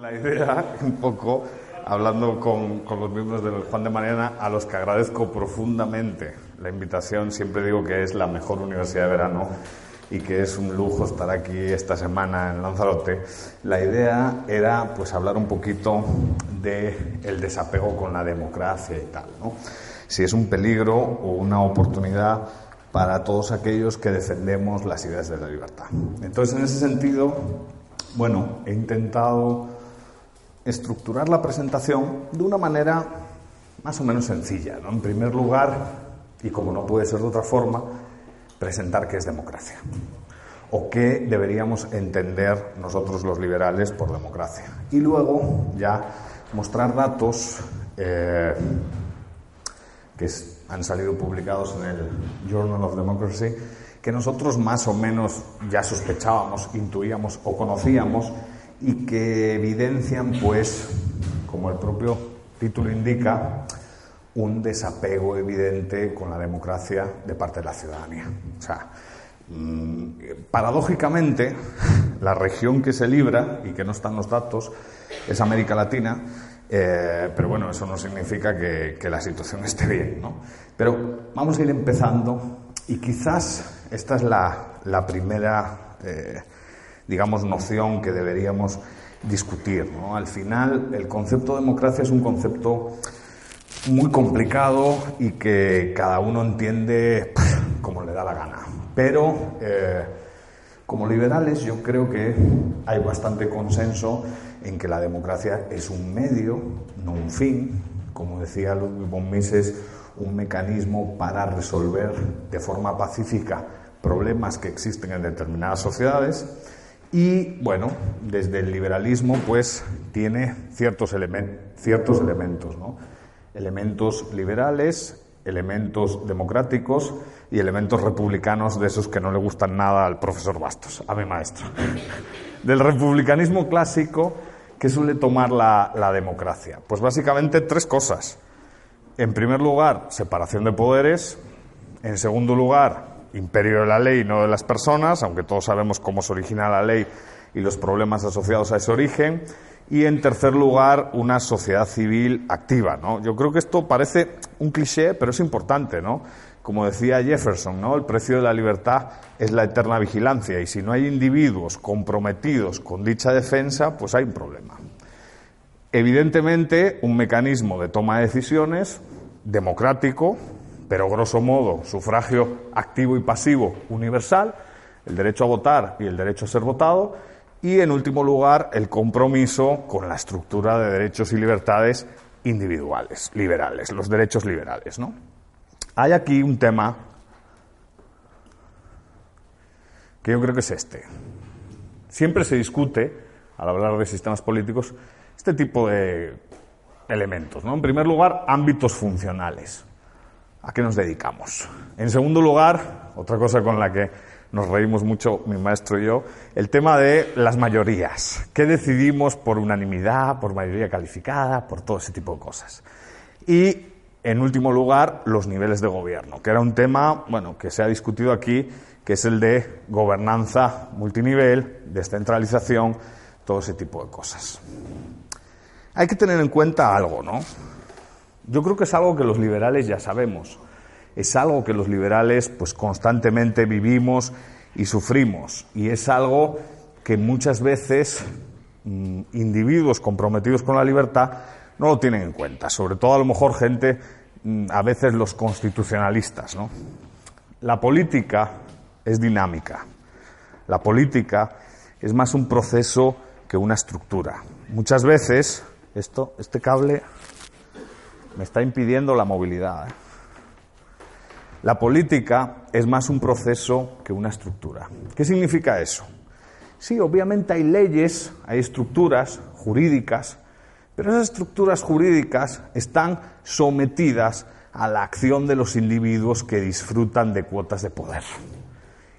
La idea, un poco, hablando con, con, los miembros del Juan de Mariana, a los que agradezco profundamente la invitación, siempre digo que es la mejor universidad de verano y que es un lujo estar aquí esta semana en Lanzarote. La idea era pues hablar un poquito de el desapego con la democracia y tal, ¿no? Si es un peligro o una oportunidad para todos aquellos que defendemos las ideas de la libertad. Entonces, en ese sentido, bueno, he intentado estructurar la presentación de una manera más o menos sencilla. ¿no? En primer lugar, y como no puede ser de otra forma, presentar qué es democracia o qué deberíamos entender nosotros los liberales por democracia. Y luego ya mostrar datos eh, que han salido publicados en el Journal of Democracy que nosotros más o menos ya sospechábamos, intuíamos o conocíamos y que evidencian, pues, como el propio título indica, un desapego evidente con la democracia de parte de la ciudadanía. O sea, mmm, paradójicamente, la región que se libra y que no están los datos es América Latina, eh, pero bueno, eso no significa que, que la situación esté bien, ¿no? Pero vamos a ir empezando y quizás esta es la, la primera. Eh, digamos, noción que deberíamos discutir. ¿no? Al final, el concepto de democracia es un concepto muy complicado y que cada uno entiende como le da la gana. Pero, eh, como liberales, yo creo que hay bastante consenso en que la democracia es un medio, no un fin. Como decía Ludwig von Mises, un mecanismo para resolver de forma pacífica problemas que existen en determinadas sociedades y bueno, desde el liberalismo pues tiene ciertos, ciertos elementos, ¿no? Elementos liberales, elementos democráticos y elementos republicanos de esos que no le gustan nada al profesor Bastos, a mi maestro. Del republicanismo clásico, que suele tomar la, la democracia? Pues básicamente tres cosas. En primer lugar, separación de poderes. En segundo lugar, imperio de la ley, no de las personas, aunque todos sabemos cómo se origina la ley y los problemas asociados a ese origen. Y en tercer lugar, una sociedad civil activa. ¿no? Yo creo que esto parece un cliché, pero es importante. ¿no? Como decía Jefferson, ¿no? el precio de la libertad es la eterna vigilancia y si no hay individuos comprometidos con dicha defensa, pues hay un problema. Evidentemente, un mecanismo de toma de decisiones democrático, pero grosso modo sufragio activo y pasivo universal, el derecho a votar y el derecho a ser votado, y en último lugar el compromiso con la estructura de derechos y libertades individuales, liberales, los derechos liberales. ¿no? Hay aquí un tema que yo creo que es este. Siempre se discute, al hablar de sistemas políticos, este tipo de elementos. ¿no? En primer lugar, ámbitos funcionales. ¿A qué nos dedicamos? En segundo lugar, otra cosa con la que nos reímos mucho mi maestro y yo, el tema de las mayorías. ¿Qué decidimos por unanimidad, por mayoría calificada, por todo ese tipo de cosas? Y, en último lugar, los niveles de gobierno, que era un tema, bueno, que se ha discutido aquí, que es el de gobernanza multinivel, descentralización, todo ese tipo de cosas. Hay que tener en cuenta algo, ¿no? Yo creo que es algo que los liberales ya sabemos. Es algo que los liberales pues constantemente vivimos y sufrimos. Y es algo que muchas veces mmm, individuos comprometidos con la libertad no lo tienen en cuenta. Sobre todo a lo mejor gente, mmm, a veces los constitucionalistas. ¿no? La política es dinámica. La política es más un proceso que una estructura. Muchas veces, esto, este cable me está impidiendo la movilidad. ¿eh? La política es más un proceso que una estructura. ¿Qué significa eso? Sí, obviamente hay leyes, hay estructuras jurídicas, pero esas estructuras jurídicas están sometidas a la acción de los individuos que disfrutan de cuotas de poder.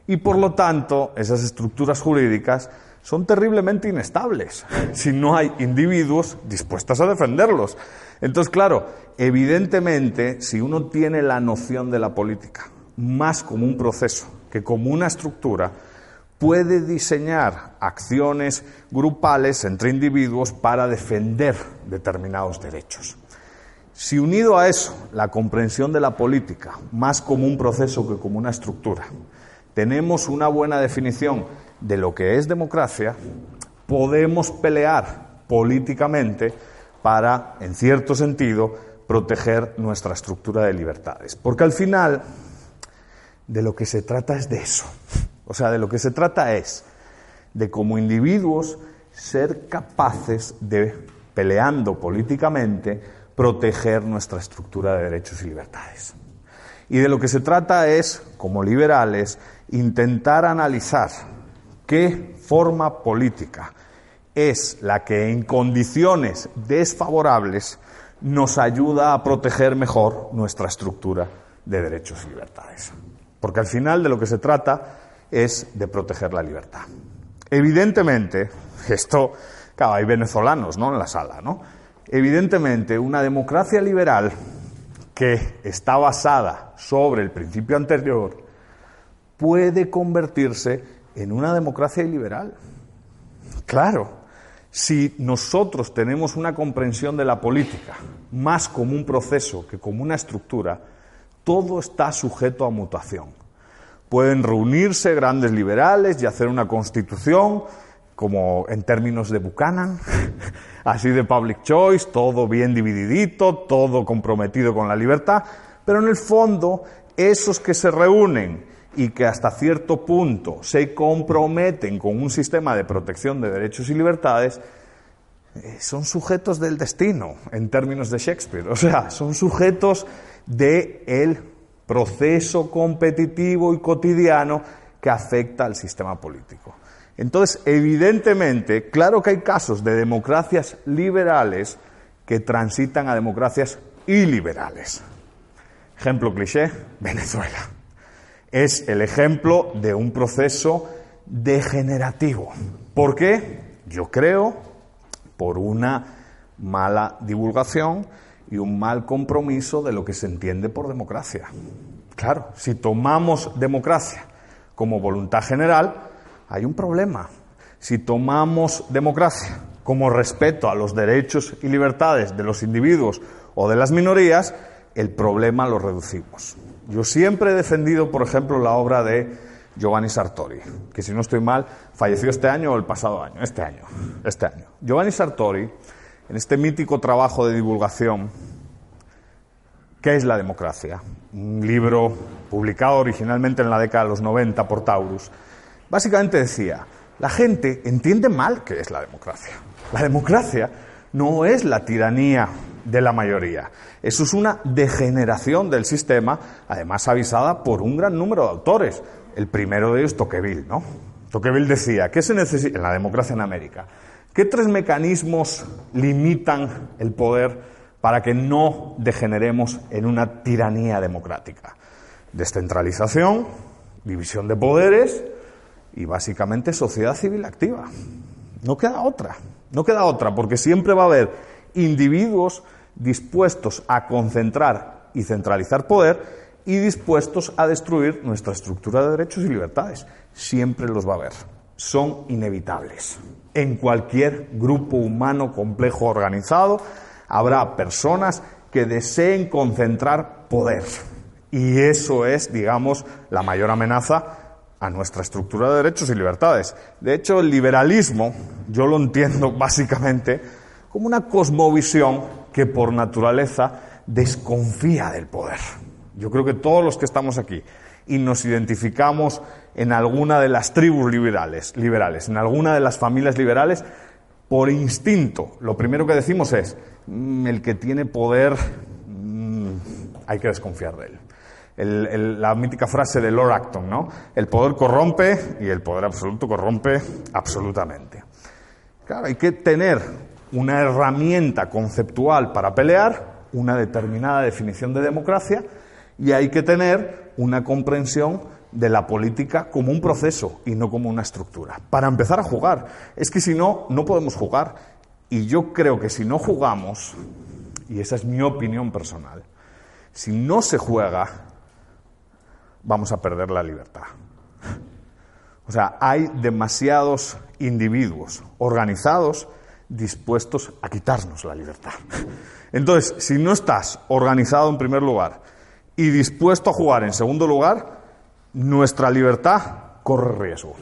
Y por lo tanto, esas estructuras jurídicas son terriblemente inestables si no hay individuos dispuestos a defenderlos. Entonces, claro, evidentemente, si uno tiene la noción de la política más como un proceso que como una estructura, puede diseñar acciones grupales entre individuos para defender determinados derechos. Si unido a eso la comprensión de la política, más como un proceso que como una estructura, tenemos una buena definición de lo que es democracia, podemos pelear políticamente para, en cierto sentido, proteger nuestra estructura de libertades. Porque al final, de lo que se trata es de eso. O sea, de lo que se trata es de como individuos ser capaces de, peleando políticamente, proteger nuestra estructura de derechos y libertades. Y de lo que se trata es, como liberales, intentar analizar qué forma política es la que en condiciones desfavorables nos ayuda a proteger mejor nuestra estructura de derechos y libertades. Porque al final de lo que se trata es de proteger la libertad. Evidentemente, esto, claro, hay venezolanos, ¿no? En la sala, ¿no? Evidentemente, una democracia liberal que está basada sobre el principio anterior puede convertirse en una democracia iliberal. Claro, si nosotros tenemos una comprensión de la política más como un proceso que como una estructura, todo está sujeto a mutación. Pueden reunirse grandes liberales y hacer una constitución, como en términos de Buchanan, así de public choice, todo bien divididito, todo comprometido con la libertad, pero en el fondo, esos que se reúnen y que hasta cierto punto se comprometen con un sistema de protección de derechos y libertades, eh, son sujetos del destino, en términos de Shakespeare. O sea, son sujetos del el proceso competitivo y cotidiano que afecta al sistema político. Entonces, evidentemente, claro que hay casos de democracias liberales que transitan a democracias iliberales. Ejemplo cliché, Venezuela es el ejemplo de un proceso degenerativo. ¿Por qué? Yo creo por una mala divulgación y un mal compromiso de lo que se entiende por democracia. Claro, si tomamos democracia como voluntad general, hay un problema. Si tomamos democracia como respeto a los derechos y libertades de los individuos o de las minorías, el problema lo reducimos. Yo siempre he defendido, por ejemplo, la obra de Giovanni Sartori, que si no estoy mal, falleció este año o el pasado año, este año, este año. Giovanni Sartori, en este mítico trabajo de divulgación, ¿qué es la democracia? Un libro publicado originalmente en la década de los 90 por Taurus, básicamente decía, la gente entiende mal qué es la democracia. La democracia no es la tiranía de la mayoría. Eso es una degeneración del sistema, además avisada por un gran número de autores. El primero de ellos, Tocqueville, ¿no? Tocqueville decía, ¿qué se necesita en la democracia en América? ¿Qué tres mecanismos limitan el poder para que no degeneremos en una tiranía democrática? Descentralización, división de poderes y básicamente sociedad civil activa. No queda otra, no queda otra, porque siempre va a haber individuos dispuestos a concentrar y centralizar poder y dispuestos a destruir nuestra estructura de derechos y libertades. Siempre los va a haber. Son inevitables. En cualquier grupo humano complejo organizado habrá personas que deseen concentrar poder. Y eso es, digamos, la mayor amenaza a nuestra estructura de derechos y libertades. De hecho, el liberalismo, yo lo entiendo básicamente como una cosmovisión que por naturaleza desconfía del poder. Yo creo que todos los que estamos aquí y nos identificamos en alguna de las tribus liberales, liberales, en alguna de las familias liberales, por instinto, lo primero que decimos es, mm, el que tiene poder hay que desconfiar de él. La mítica frase de Lord Acton, ¿no? El poder corrompe y el poder absoluto corrompe absolutamente. Claro, hay que tener una herramienta conceptual para pelear, una determinada definición de democracia y hay que tener una comprensión de la política como un proceso y no como una estructura. Para empezar a jugar. Es que si no, no podemos jugar. Y yo creo que si no jugamos, y esa es mi opinión personal, si no se juega, vamos a perder la libertad. O sea, hay demasiados individuos organizados dispuestos a quitarnos la libertad. Entonces, si no estás organizado en primer lugar y dispuesto a jugar en segundo lugar, nuestra libertad corre riesgo.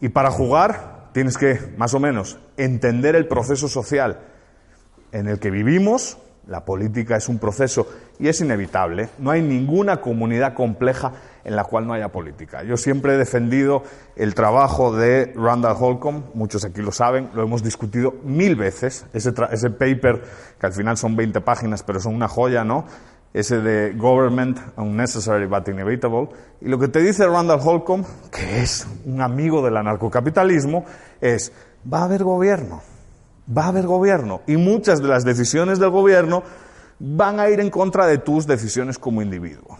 Y para jugar tienes que, más o menos, entender el proceso social en el que vivimos. La política es un proceso y es inevitable. No hay ninguna comunidad compleja en la cual no haya política. Yo siempre he defendido el trabajo de Randall Holcomb, muchos aquí lo saben, lo hemos discutido mil veces, ese, paper que al final son 20 páginas pero son una joya, ¿no? Ese de Government Unnecessary but Inevitable. Y lo que te dice Randall Holcomb, que es un amigo del anarcocapitalismo, es, va a haber gobierno, va a haber gobierno y muchas de las decisiones del gobierno van a ir en contra de tus decisiones como individuo.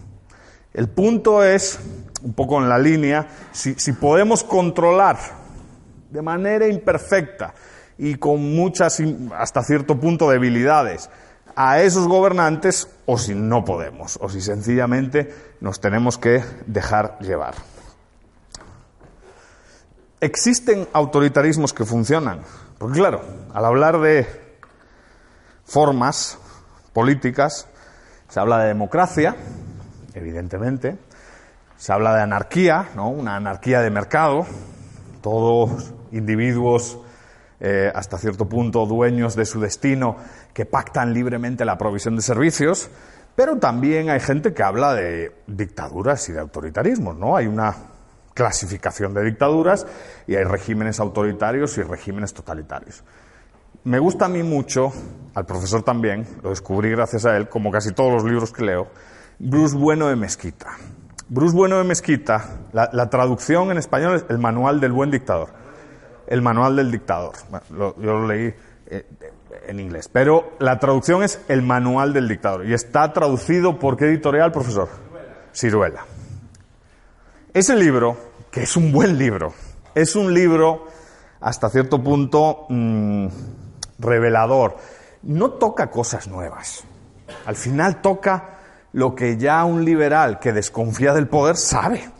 El punto es, un poco en la línea, si, si podemos controlar de manera imperfecta y con muchas, hasta cierto punto, debilidades a esos gobernantes o si no podemos, o si sencillamente nos tenemos que dejar llevar. ¿Existen autoritarismos que funcionan? Porque claro, al hablar de formas políticas, se habla de democracia, evidentemente, se habla de anarquía, ¿no? una anarquía de mercado, todos individuos eh, hasta cierto punto dueños de su destino que pactan libremente la provisión de servicios, pero también hay gente que habla de dictaduras y de autoritarismos, ¿no? Hay una clasificación de dictaduras y hay regímenes autoritarios y regímenes totalitarios. Me gusta a mí mucho, al profesor también, lo descubrí gracias a él, como casi todos los libros que leo, Bruce Bueno de Mezquita. Bruce Bueno de Mezquita, la, traducción en español es El Manual del Buen Dictador. El Manual del Dictador. Yo lo leí eh, en inglés, pero la traducción es El Manual del Dictador. Y está traducido por qué editorial, profesor? Ciruela. Ese libro, que es un buen libro, es un libro hasta cierto punto mm, revelador. No toca cosas nuevas. Al final toca lo que ya un liberal que desconfía del poder sabe.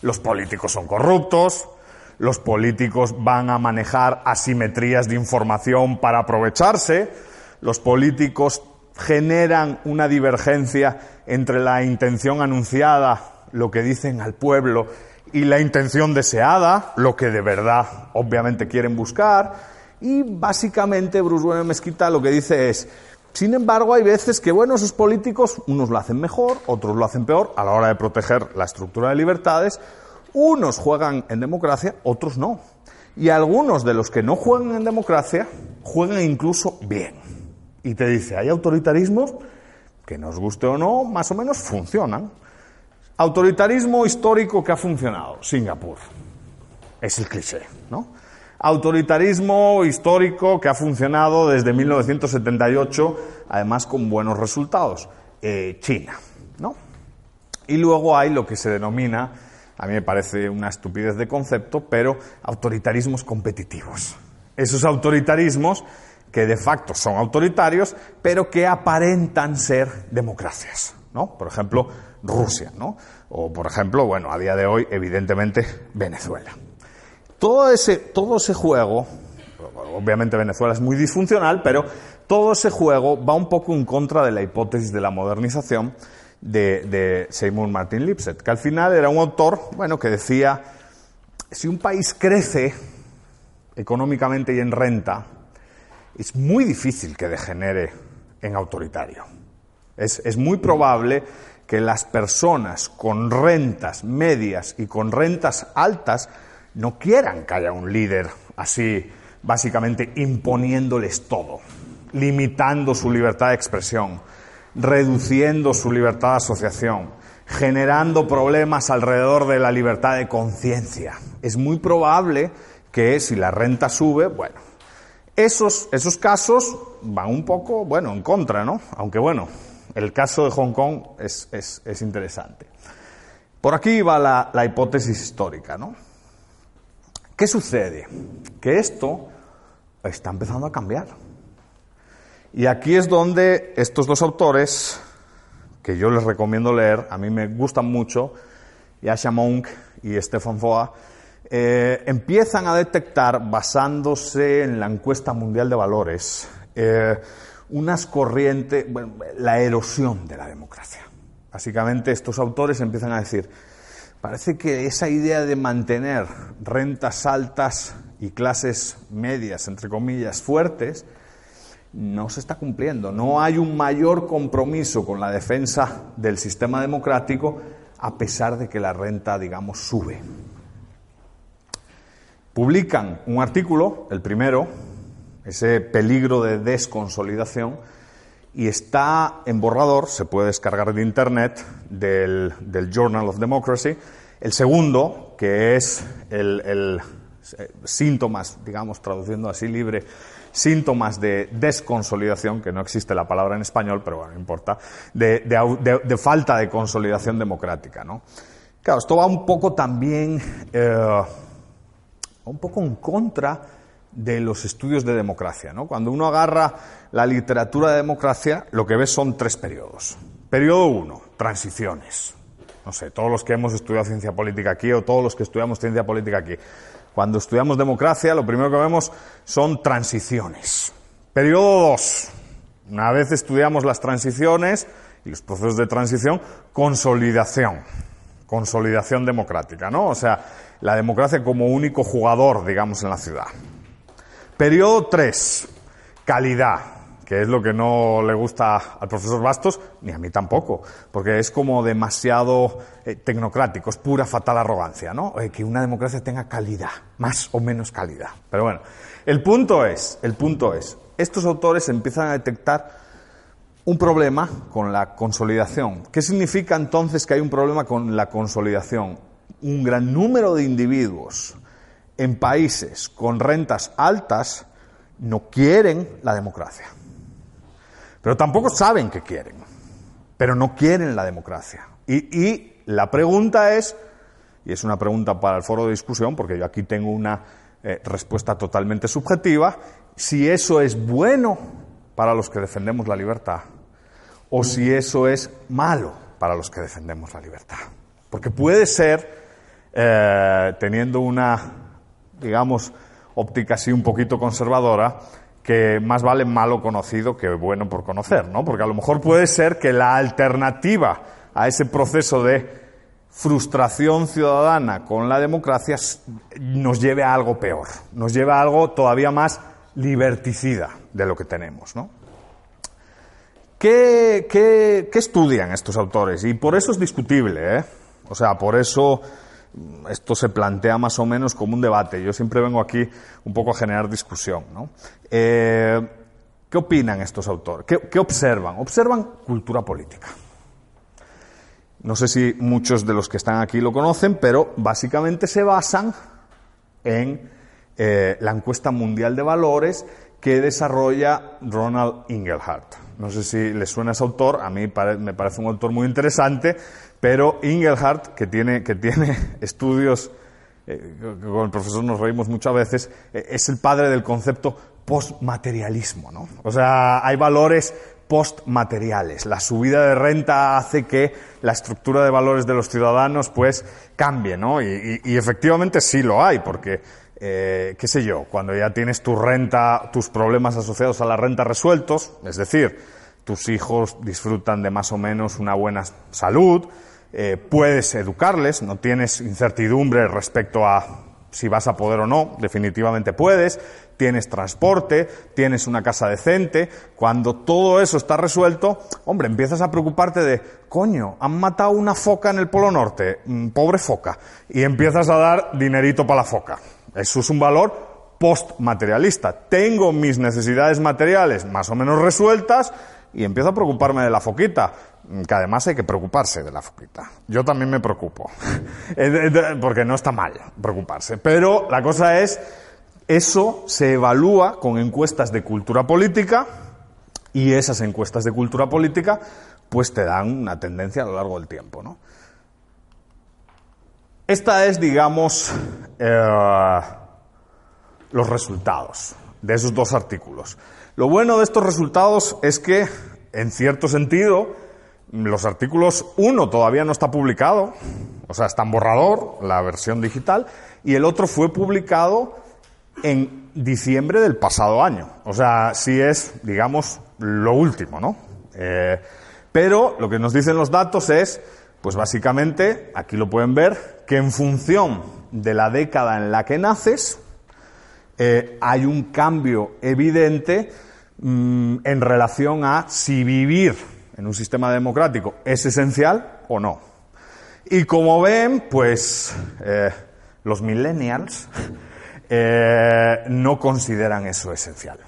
Los políticos son corruptos, los políticos van a manejar asimetrías de información para aprovecharse, los políticos generan una divergencia entre la intención anunciada, lo que dicen al pueblo, y la intención deseada, lo que de verdad obviamente quieren buscar, y básicamente Bruce Bueno Mezquita lo que dice es, sin embargo, hay veces que, bueno, esos políticos, unos lo hacen mejor, otros lo hacen peor a la hora de proteger la estructura de libertades, unos juegan en democracia, otros no. Y algunos de los que no juegan en democracia juegan incluso bien. Y te dice, hay autoritarismos que nos guste o no, más o menos funcionan. Autoritarismo histórico que ha funcionado, Singapur. Es el cliché, ¿no? Autoritarismo histórico que ha funcionado desde 1978, además con buenos resultados, eh, China, ¿no? Y luego hay lo que se denomina, a mí me parece una estupidez de concepto, pero autoritarismos competitivos. Esos autoritarismos que de facto son autoritarios, pero que aparentan ser democracias, ¿no? Por ejemplo, Rusia, ¿no? O por ejemplo, bueno, a día de hoy, evidentemente, Venezuela. Todo ese, todo ese juego, obviamente Venezuela es muy disfuncional, pero todo ese juego va un poco en contra de la hipótesis de la modernización de, Seymour Martin Lipset, que al final era un autor, bueno, que decía, si un país crece económicamente y en renta, es muy difícil que degenere en autoritario. Es, es muy probable que las personas con rentas medias y con rentas altas no quieran que haya un líder así, básicamente imponiéndoles todo, limitando su libertad de expresión. reduciendo su libertad de asociación, generando problemas alrededor de la libertad de conciencia. Es muy probable que si la renta sube, bueno, esos, esos casos van un poco, bueno, en contra, ¿no? Aunque bueno, el caso de Hong Kong es, es, interesante. Por aquí va la, la hipótesis histórica, ¿no? ¿Qué sucede? Que esto está empezando a cambiar. Y aquí es donde estos dos autores, que yo les recomiendo leer, a mí me gustan mucho, Yasha Monk y Stefan Foa, eh, empiezan a detectar, basándose en la encuesta mundial de valores, eh, unas corrientes, la erosión de la democracia. Básicamente estos autores empiezan a decir, parece que esa idea de mantener rentas altas y clases medias, entre comillas, fuertes, no se está cumpliendo. No hay un mayor compromiso con la defensa del sistema democrático a pesar de que la renta, digamos, sube. Publican un artículo, el primero, ese peligro de desconsolidación, y está en borrador, se puede descargar de Internet, del, Journal of Democracy. El segundo, que es el, eh, síntomas, digamos, traduciendo así libre, síntomas de desconsolidación, que no existe la palabra en español, pero bueno, no importa, de, falta de consolidación democrática. ¿no? Claro, esto va un poco también eh, un poco en contra de los estudios de democracia. ¿no? Cuando uno agarra la literatura de democracia, lo que ve son tres periodos. Periodo uno, transiciones. No sé, todos los que hemos estudiado ciencia política aquí o todos los que estudiamos ciencia política aquí. Cuando estudiamos democracia, lo primero que vemos son transiciones. Periodo dos. Una vez estudiamos las transiciones y los procesos de transición, consolidación. Consolidación democrática, ¿no? O sea, la democracia como único jugador, digamos, en la ciudad. Periodo 3, calidad, que es lo que no le gusta al profesor Bastos, ni a mí tampoco, porque es como demasiado eh, tecnocrático, es pura fatal arrogancia, ¿no? Eh, que una democracia tenga calidad, más o menos calidad. Pero bueno, el punto es, el punto es, estos autores empiezan a detectar un problema con la consolidación. ¿Qué significa entonces que hay un problema con la consolidación? un gran número de individuos en países con rentas altas no quieren la democracia. Pero tampoco saben que quieren, pero no quieren la democracia. Y, la pregunta es, y es una pregunta para el foro de discusión, porque yo aquí tengo una eh, respuesta totalmente subjetiva, si eso es bueno para los que defendemos la libertad o si eso es malo para los que defendemos la libertad. Porque puede ser eh, teniendo una, digamos, óptica así un poquito conservadora, que más vale malo conocido que bueno por conocer, ¿no? Porque a lo mejor puede ser que la alternativa a ese proceso de frustración ciudadana con la democracia nos lleve a algo peor, nos lleve a algo todavía más liberticida de lo que tenemos, ¿no? ¿Qué, qué, qué estudian estos autores? Y por eso es discutible, ¿eh? O sea, por eso esto se plantea más o menos como un debate. Yo siempre vengo aquí un poco a generar discusión. Eh, ¿Qué opinan estos autores? ¿Qué, observan? Observan cultura política. No sé si muchos de los que están aquí lo conocen, pero básicamente se basan en eh, la encuesta mundial de valores que desarrolla Ronald Ingelhardt. No sé si les suena ese autor, a mí me parece un autor muy interesante, pero Ingelhardt, que tiene, que tiene estudios, eh, con el profesor nos reímos muchas veces, eh, es el padre del concepto postmaterialismo, ¿no? O sea, hay valores postmateriales. La subida de renta hace que la estructura de valores de los ciudadanos pues cambie, ¿no? Y, efectivamente sí lo hay, porque, eh, qué sé yo, cuando ya tienes tu renta, tus problemas asociados a la renta resueltos, es decir, tus hijos disfrutan de más o menos una buena salud, eh, puedes educarles, no tienes incertidumbre respecto a si vas a poder o no, definitivamente puedes, tienes transporte, tienes una casa decente, cuando todo eso está resuelto, hombre, empiezas a preocuparte de, coño, han matado una foca en el Polo Norte, mm, pobre foca, y empiezas a dar dinerito para la foca. Eso es un valor postmaterialista. Tengo mis necesidades materiales más o menos resueltas, y empiezo a preocuparme de la foquita, que además hay que preocuparse de la foquita. Yo también me preocupo, porque no está mal preocuparse. Pero la cosa es, eso se evalúa con encuestas de cultura política y esas encuestas de cultura política pues te dan una tendencia a lo largo del tiempo, ¿no? Esta es, digamos, eh, los resultados de esos dos artículos. Lo bueno de estos resultados es que, en cierto sentido, los artículos 1 todavía no está publicado, o sea, está en borrador, la versión digital, y el otro fue publicado en diciembre del pasado año. O sea, sí es, digamos, lo último, ¿no? Eh, pero lo que nos dicen los datos es, pues básicamente, aquí lo pueden ver, que en función de la década en la que naces, eh, hay un cambio evidente mm, en relación a si vivir en un sistema democrático es esencial o no. Y como ven, pues eh, los millennials eh, no consideran eso esencial.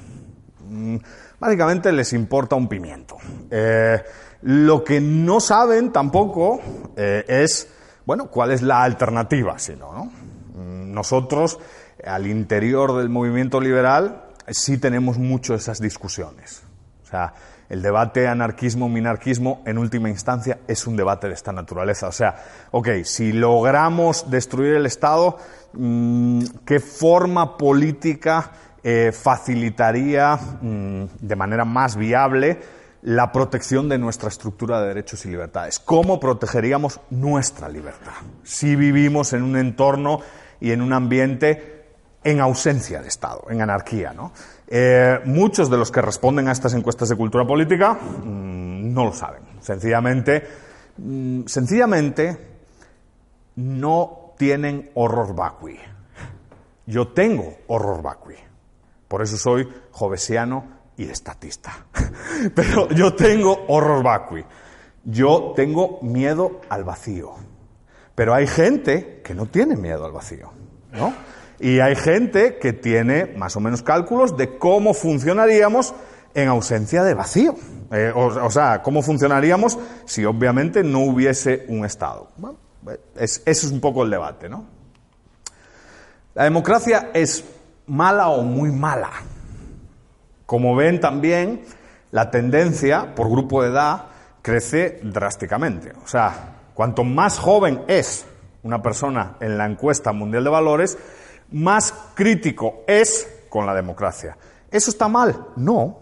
Mm, básicamente les importa un pimiento. lo que no saben tampoco es, bueno, cuál es la alternativa, si no, ¿no? Mm, nosotros al interior del movimiento liberal sí tenemos mucho esas discusiones. O sea, el debate anarquismo-minarquismo en última instancia es un debate de esta naturaleza. O sea, ok, si logramos destruir el Estado, mm, ¿qué forma política eh, facilitaría mm, de manera más viable la protección de nuestra estructura de derechos y libertades? ¿Cómo protegeríamos nuestra libertad si vivimos en un entorno y en un ambiente en ausencia de Estado, en anarquía. ¿no? Eh, muchos de los que responden a estas encuestas de cultura política mm, no lo saben. Sencillamente, mm, sencillamente no tienen horror vacui. Yo tengo horror vacui. Por eso soy jovesiano y estatista. Pero yo tengo horror vacui. Yo tengo miedo al vacío. Pero hay gente que no tiene miedo al vacío, ¿no? Y hay gente que tiene más o menos cálculos de cómo funcionaríamos en ausencia de vacío. Eh, o, sea, cómo funcionaríamos si obviamente no hubiese un Estado. Bueno, es, ese es un poco el debate, ¿no? La democracia es mala o muy mala. Como ven también, la tendencia por grupo de edad crece drásticamente. O sea, cuanto más joven es una persona en la encuesta mundial de valores, más crítico es con la democracia. ¿Eso está mal? No,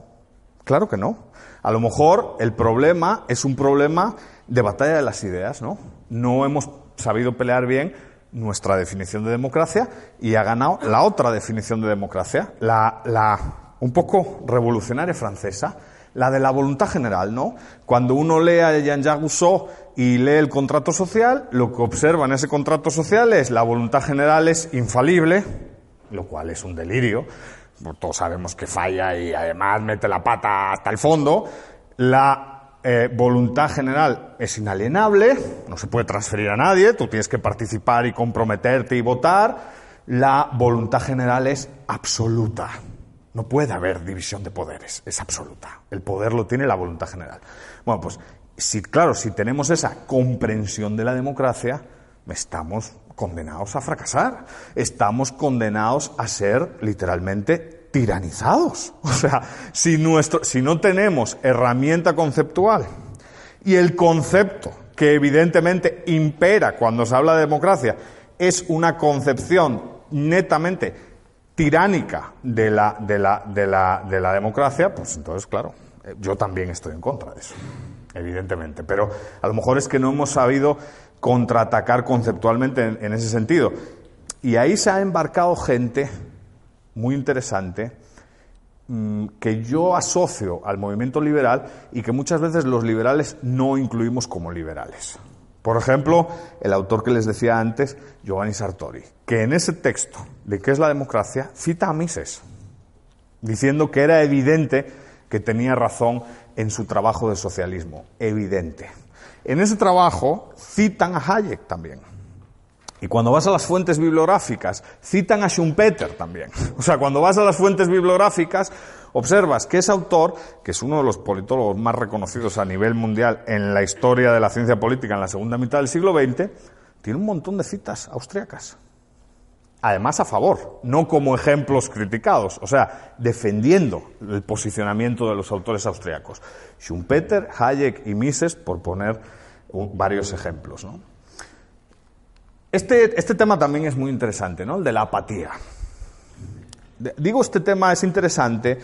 claro que no. A lo mejor el problema es un problema de batalla de las ideas, ¿no? No hemos sabido pelear bien nuestra definición de democracia y ha ganado la otra definición de democracia, la, la un poco revolucionaria francesa, la de la voluntad general, ¿no? Cuando uno lee a Jean-Jacques Rousseau y lee el contrato social, lo que observa en ese contrato social es la voluntad general es infalible, lo cual es un delirio, todos sabemos que falla y además mete la pata hasta el fondo, la eh, voluntad general es inalienable, no se puede transferir a nadie, tú tienes que participar y comprometerte y votar, la voluntad general es absoluta. No puede haber división de poderes, es absoluta. El poder lo tiene la voluntad general. Bueno, pues si, claro, si tenemos esa comprensión de la democracia, estamos condenados a fracasar. Estamos condenados a ser literalmente tiranizados. O sea, si, nuestro, si no tenemos herramienta conceptual y el concepto que evidentemente impera cuando se habla de democracia es una concepción netamente tiránica de la, de la, de la, de la democracia, pues entonces, claro, eh, yo también estoy en contra de eso, evidentemente. Pero a lo mejor es que no hemos sabido contraatacar conceptualmente en, ese sentido. Y ahí se ha embarcado gente muy interesante mm, que yo asocio al movimiento liberal y que muchas veces los liberales no incluimos como liberales. Por ejemplo, el autor que les decía antes, Giovanni Sartori, que en ese texto de qué es la democracia cita a Mises, diciendo que era evidente que tenía razón en su trabajo de socialismo, evidente. En ese trabajo citan a Hayek también. Y cuando vas a las fuentes bibliográficas, citan a Schumpeter también. O sea, cuando vas a las fuentes bibliográficas, observas que ese autor, que es uno de los politólogos más reconocidos a nivel mundial en la historia de la ciencia política en la segunda mitad del siglo XX, tiene un montón de citas austriacas. Además a favor, no como ejemplos criticados, o sea, defendiendo el posicionamiento de los autores austriacos. Schumpeter, Hayek y Mises, por poner varios ejemplos. Este, este tema también es muy interesante, ¿no? El de la apatía. Digo este tema es interesante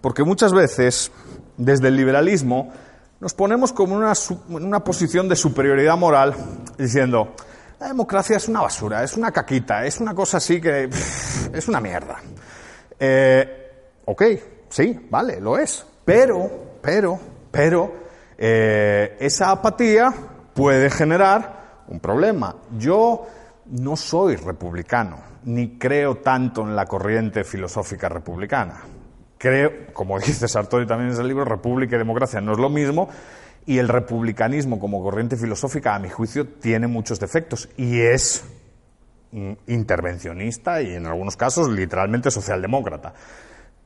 porque muchas veces, desde el liberalismo, nos ponemos como en una, posición de superioridad moral diciendo, la democracia es una basura, es una caquita, es una cosa así que es una mierda. Eh, ok, sí, vale, lo es. Pero, pero, pero, eh, esa apatía puede generar un problema. Yo no soy republicano, ni creo tanto en la corriente filosófica republicana. Creo, como dice Sartori también en ese libro, república y democracia no es lo mismo, y el republicanismo como corriente filosófica, a mi juicio, tiene muchos defectos y es intervencionista y en algunos casos literalmente socialdemócrata.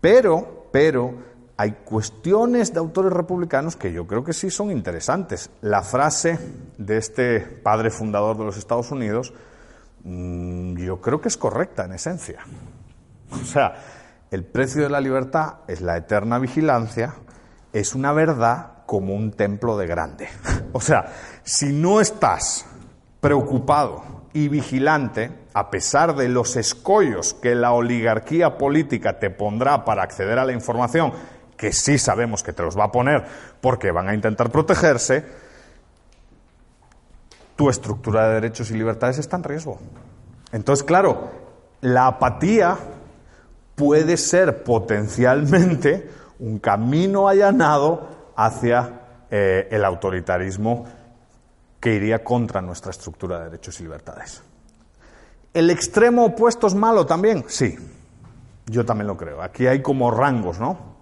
Pero, pero, hay cuestiones de autores republicanos que yo creo que sí son interesantes. La frase de este padre fundador de los Estados Unidos, yo creo que es correcta en esencia. O sea, el precio de la libertad es la eterna vigilancia, es una verdad como un templo de grande. O sea, si no estás preocupado y vigilante, a pesar de los escollos que la oligarquía política te pondrá para acceder a la información, que sí sabemos que te los va a poner porque van a intentar protegerse, tu estructura de derechos y libertades está en riesgo. Entonces, claro, la apatía puede ser potencialmente un camino allanado hacia eh, el autoritarismo que iría contra nuestra estructura de derechos y libertades. ¿El extremo opuesto es malo también? Sí, yo también lo creo. Aquí hay como rangos, ¿no?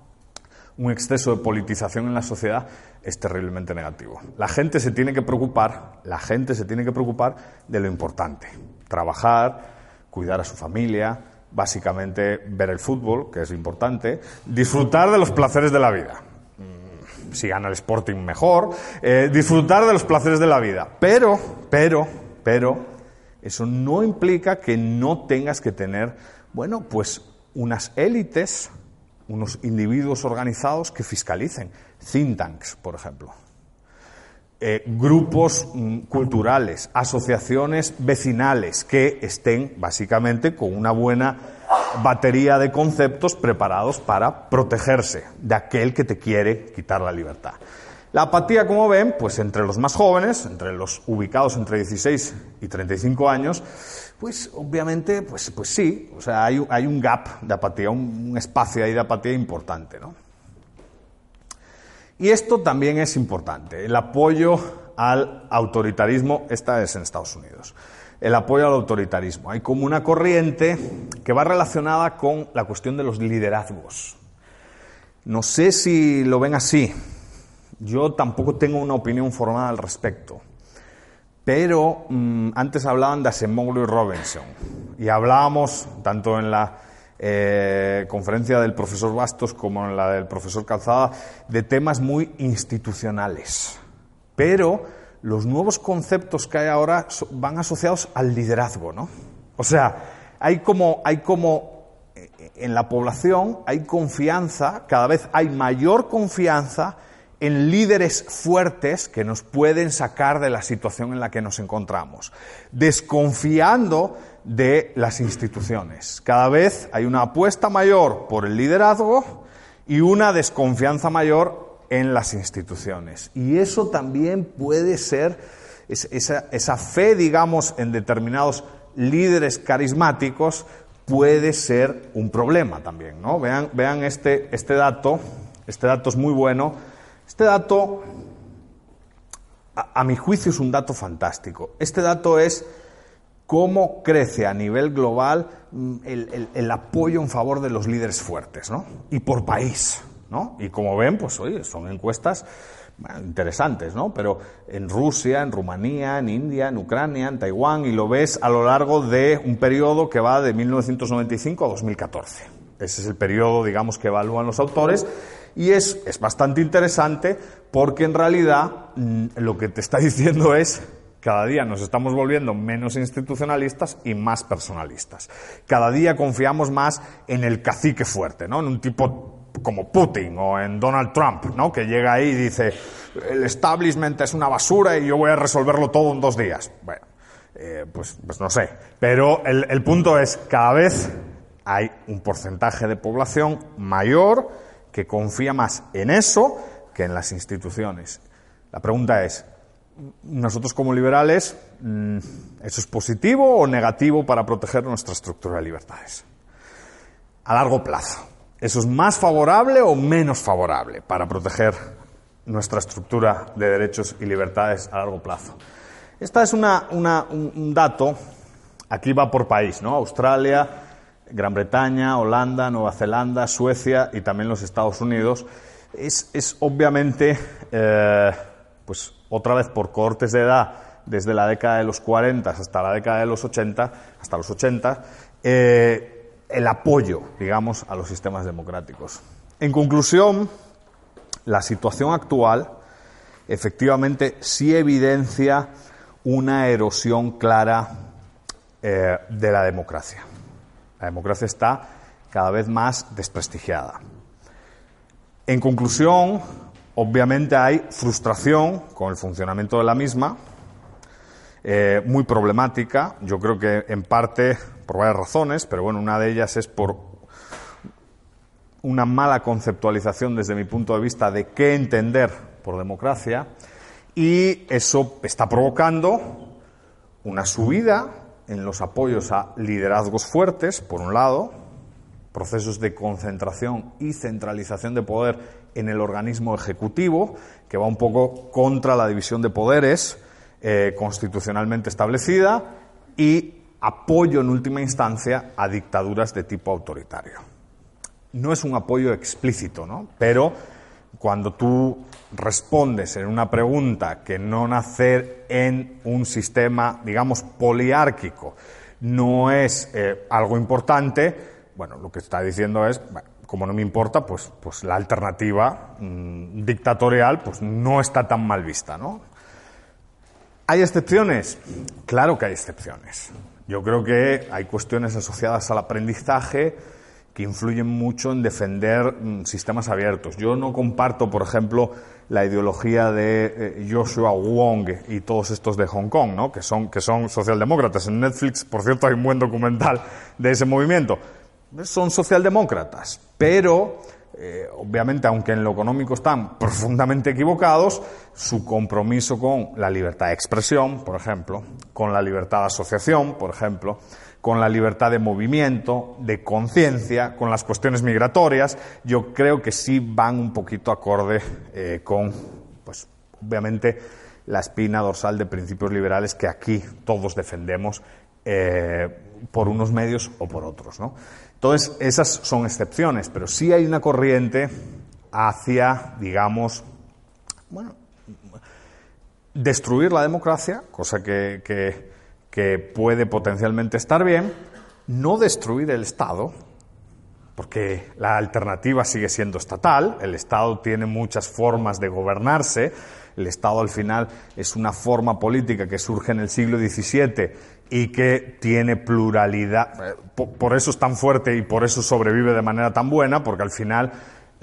Un exceso de politización en la sociedad es terriblemente negativo. La gente se tiene que preocupar, la gente se tiene que preocupar de lo importante. Trabajar, cuidar a su familia, básicamente ver el fútbol, que es importante, disfrutar de los placeres de la vida. Mm, si gana el Sporting mejor, eh, disfrutar de los placeres de la vida. Pero, pero, pero, eso no implica que no tengas que tener, bueno, pues unas élites, unos individuos organizados que fiscalicen think tanks, por ejemplo. Eh, grupos mm, culturales, asociaciones vecinales que estén básicamente con una buena batería de conceptos preparados para protegerse de aquel que te quiere quitar la libertad. La apatía, como ven, pues entre los más jóvenes, entre los ubicados entre 16 y 35 años, pues obviamente, pues, pues sí, o sea, hay, hay un gap de apatía, un, un espacio ahí de apatía importante, ¿no? Y esto también es importante, el apoyo al autoritarismo, esta es en Estados Unidos, el apoyo al autoritarismo. Hay como una corriente que va relacionada con la cuestión de los liderazgos. No sé si lo ven así, yo tampoco tengo una opinión formada al respecto, pero mm, antes hablaban de Asemoglu y Robinson, y hablábamos tanto en la eh, conferencia del profesor Bastos como en la del profesor Calzada, de temas muy institucionales. Pero los nuevos conceptos que hay ahora van asociados al liderazgo, ¿no? O sea, hay como, hay como eh, en la población hay confianza, cada vez hay mayor confianza en líderes fuertes que nos pueden sacar de la situación en la que nos encontramos, desconfiando de las instituciones. Cada vez hay una apuesta mayor por el liderazgo y una desconfianza mayor en las instituciones. Y eso también puede ser, esa, fe, digamos, en determinados líderes carismáticos puede ser un problema también, ¿no? Vean, vean este, este dato, este dato es muy bueno. Este dato, a mi juicio, es un dato fantástico. Este dato es cómo crece a nivel global mm, el, apoyo en favor de los líderes fuertes, ¿no? Y por país, ¿no? Y como ven, pues oye, son encuestas interesantes, ¿no? Pero en Rusia, en Rumanía, en India, en Ucrania, en Taiwán, y lo ves a lo largo de un periodo que va de 1995 a 2014. Ese es el periodo, digamos, que evalúan los autores. Y es, es bastante interesante porque en realidad mm, lo que te está diciendo es cada día nos estamos volviendo menos institucionalistas y más personalistas. Cada día confiamos más en el cacique fuerte, ¿no? En un tipo como Putin o en Donald Trump, ¿no? Que llega ahí y dice, el establishment es una basura y yo voy a resolverlo todo en dos días. Bueno, eh, pues, pues no sé. Pero el, el punto es, cada vez hay un porcentaje de población mayor que confía más en eso que en las instituciones. La pregunta es, nosotros como liberales, mm, ¿eso es positivo o negativo para proteger nuestra estructura de libertades? A largo plazo, ¿eso es más favorable o menos favorable para proteger nuestra estructura de derechos y libertades a largo plazo? Esta es una, un dato, aquí va por país, ¿no? Australia, Gran Bretaña, Holanda, Nueva Zelanda, Suecia y también los Estados Unidos. Es, es obviamente, eh, pues otra vez por cortes de edad, desde la década de los 40 hasta la década de los 80, hasta los 80, eh, el apoyo, digamos, a los sistemas democráticos. En conclusión, la situación actual efectivamente sí evidencia una erosión clara eh, de la democracia. La democracia está cada vez más desprestigiada. En conclusión, Obviamente hay frustración con el funcionamiento de la misma, eh, muy problemática, yo creo que en parte por varias razones, pero bueno, una de ellas es por una mala conceptualización desde mi punto de vista de qué entender por democracia y eso está provocando una subida en los apoyos a liderazgos fuertes, por un lado, procesos de concentración y centralización de poder en el organismo ejecutivo, que va un poco contra la división de poderes eh, constitucionalmente establecida, y apoyo en última instancia a dictaduras de tipo autoritario. No es un apoyo explícito, ¿no? Pero cuando tú respondes en una pregunta que no nacer en un sistema, digamos, poliárquico no es eh, algo importante, bueno, lo que está diciendo es, como no me importa, pues, pues la alternativa mm, dictatorial pues no está tan mal vista, ¿no? ¿Hay excepciones? Claro que hay excepciones. Yo creo que hay cuestiones asociadas al aprendizaje que influyen mucho en defender mm, sistemas abiertos. Yo no comparto, por ejemplo, la ideología de eh, Joshua Wong y todos estos de Hong Kong, ¿no? que, son, que son socialdemócratas. En Netflix, por cierto, hay un buen documental de ese movimiento son socialdemócratas, pero eh, obviamente, aunque en lo económico están profundamente equivocados, su compromiso con la libertad de expresión, por ejemplo, con la libertad de asociación, por ejemplo, con la libertad de movimiento, de conciencia, con las cuestiones migratorias, yo creo que sí van un poquito acorde eh, con, pues, obviamente, la espina dorsal de principios liberales que aquí todos defendemos eh, por unos medios o por otros, ¿no? Entonces, esas son excepciones, pero sí hay una corriente hacia, digamos, bueno, destruir la democracia, cosa que, que, puede potencialmente estar bien, no destruir el Estado, porque la alternativa sigue siendo estatal, el Estado tiene muchas formas de gobernarse, el Estado al final es una forma política que surge en el siglo XVII y que tiene pluralidad. Eh, por eso es tan fuerte y por eso sobrevive de manera tan buena, porque al final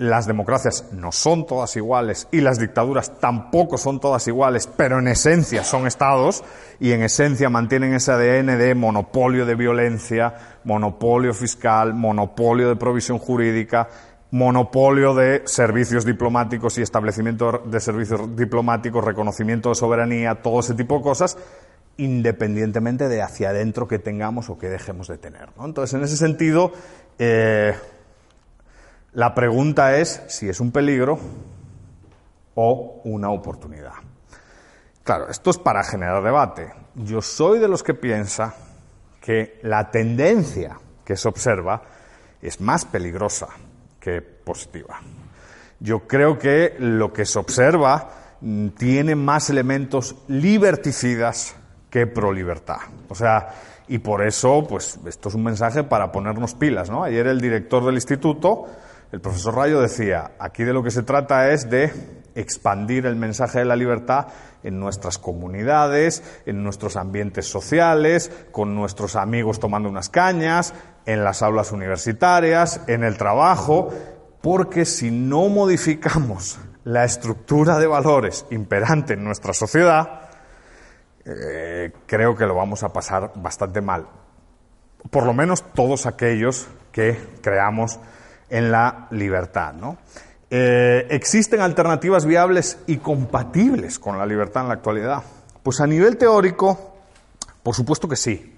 las democracias no son todas iguales y las dictaduras tampoco son todas iguales, pero en esencia son estados y en esencia mantienen ese ADN de monopolio de violencia, monopolio fiscal, monopolio de provisión jurídica, monopolio de servicios diplomáticos y establecimiento de servicios diplomáticos, reconocimiento de soberanía, todo ese tipo de cosas, independientemente de hacia adentro que tengamos o que dejemos de tener. Entonces, en ese sentido, eh, la pregunta es si es un peligro o una oportunidad. Claro, esto es para generar debate. Yo soy de los que piensa que la tendencia que se observa es más peligrosa que positiva. Yo creo que lo que se observa mm, tiene más elementos liberticidas que pro libertad. O sea, y por eso, pues, esto es un mensaje para ponernos pilas, ¿no? Ayer el director del instituto, el profesor Rayo, decía, aquí de lo que se trata es de expandir el mensaje de la libertad en nuestras comunidades, en nuestros ambientes sociales, con nuestros amigos tomando unas cañas, en las aulas universitarias, en el trabajo, porque si no modificamos la estructura de valores imperante en nuestra sociedad, eh, creo que lo vamos a pasar bastante mal. Por lo menos todos aquellos que creamos en la libertad. ¿no? Eh, ¿Existen alternativas viables y compatibles con la libertad en la actualidad? Pues a nivel teórico, por supuesto que sí.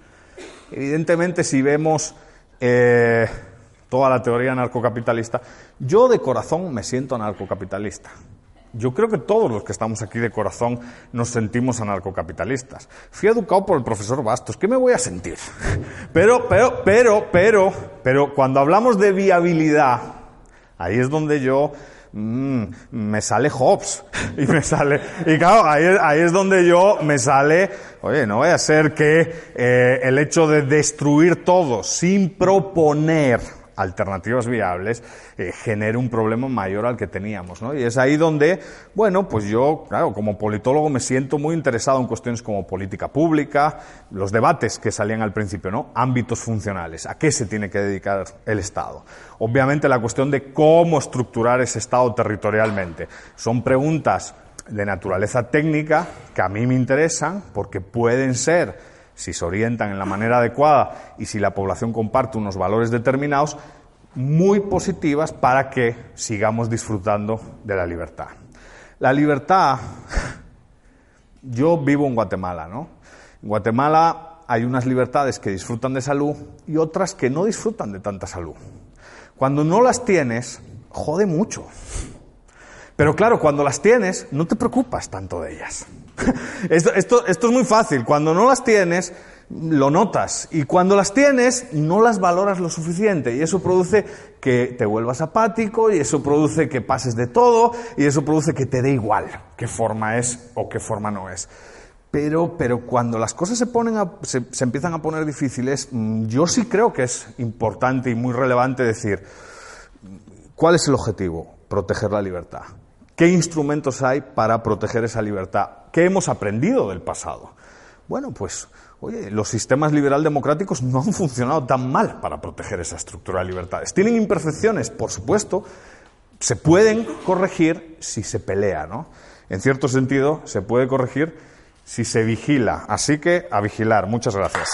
Evidentemente, si vemos eh, toda la teoría anarcocapitalista, yo de corazón me siento anarcocapitalista. Yo creo que todos los que estamos aquí de corazón nos sentimos anarcocapitalistas. Fui educado por el profesor Bastos, ¿qué me voy a sentir? Pero, pero, pero, pero, pero cuando hablamos de viabilidad, ahí es donde yo mm, me sale Hobbes y me sale y claro ahí, ahí, es donde yo me sale oye no vaya a ser que eh, el hecho de destruir todo sin proponer alternativas viables, eh, un problema mayor al que teníamos. ¿no? Y es ahí donde, bueno, pues yo, claro, como politólogo me siento muy interesado en cuestiones como política pública, los debates que salían al principio, ¿no? Ámbitos funcionales, a qué se tiene que dedicar el Estado. Obviamente la cuestión de cómo estructurar ese Estado territorialmente. Son preguntas de naturaleza técnica que a mí me interesan porque pueden ser si se orientan en la manera adecuada y si la población comparte unos valores determinados, muy positivas para que sigamos disfrutando de la libertad. La libertad, yo vivo en Guatemala, ¿no? En Guatemala hay unas libertades que disfrutan de salud y otras que no disfrutan de tanta salud. Cuando no las tienes, jode mucho. Pero claro, cuando las tienes, no te preocupas tanto de ellas. esto, es muy fácil. Cuando no las tienes, lo notas. Y cuando las tienes, no las valoras lo suficiente. Y eso produce que te vuelvas apático, y eso produce que pases de todo, y eso produce que te dé igual qué forma es o qué forma no es. Pero, pero cuando las cosas se, ponen se, se empiezan a poner difíciles, mm, yo sí creo que es importante y muy relevante decir, ¿cuál es el objetivo? Proteger la libertad. ¿Qué instrumentos hay para proteger esa libertad? ¿Qué hemos aprendido del pasado? Bueno, pues, oye, los sistemas liberal democráticos no han funcionado tan mal para proteger esa estructura de libertades. Tienen imperfecciones, por supuesto, se pueden corregir si se pelea, ¿no? En cierto sentido, se puede corregir si se vigila. Así que a vigilar. Muchas gracias.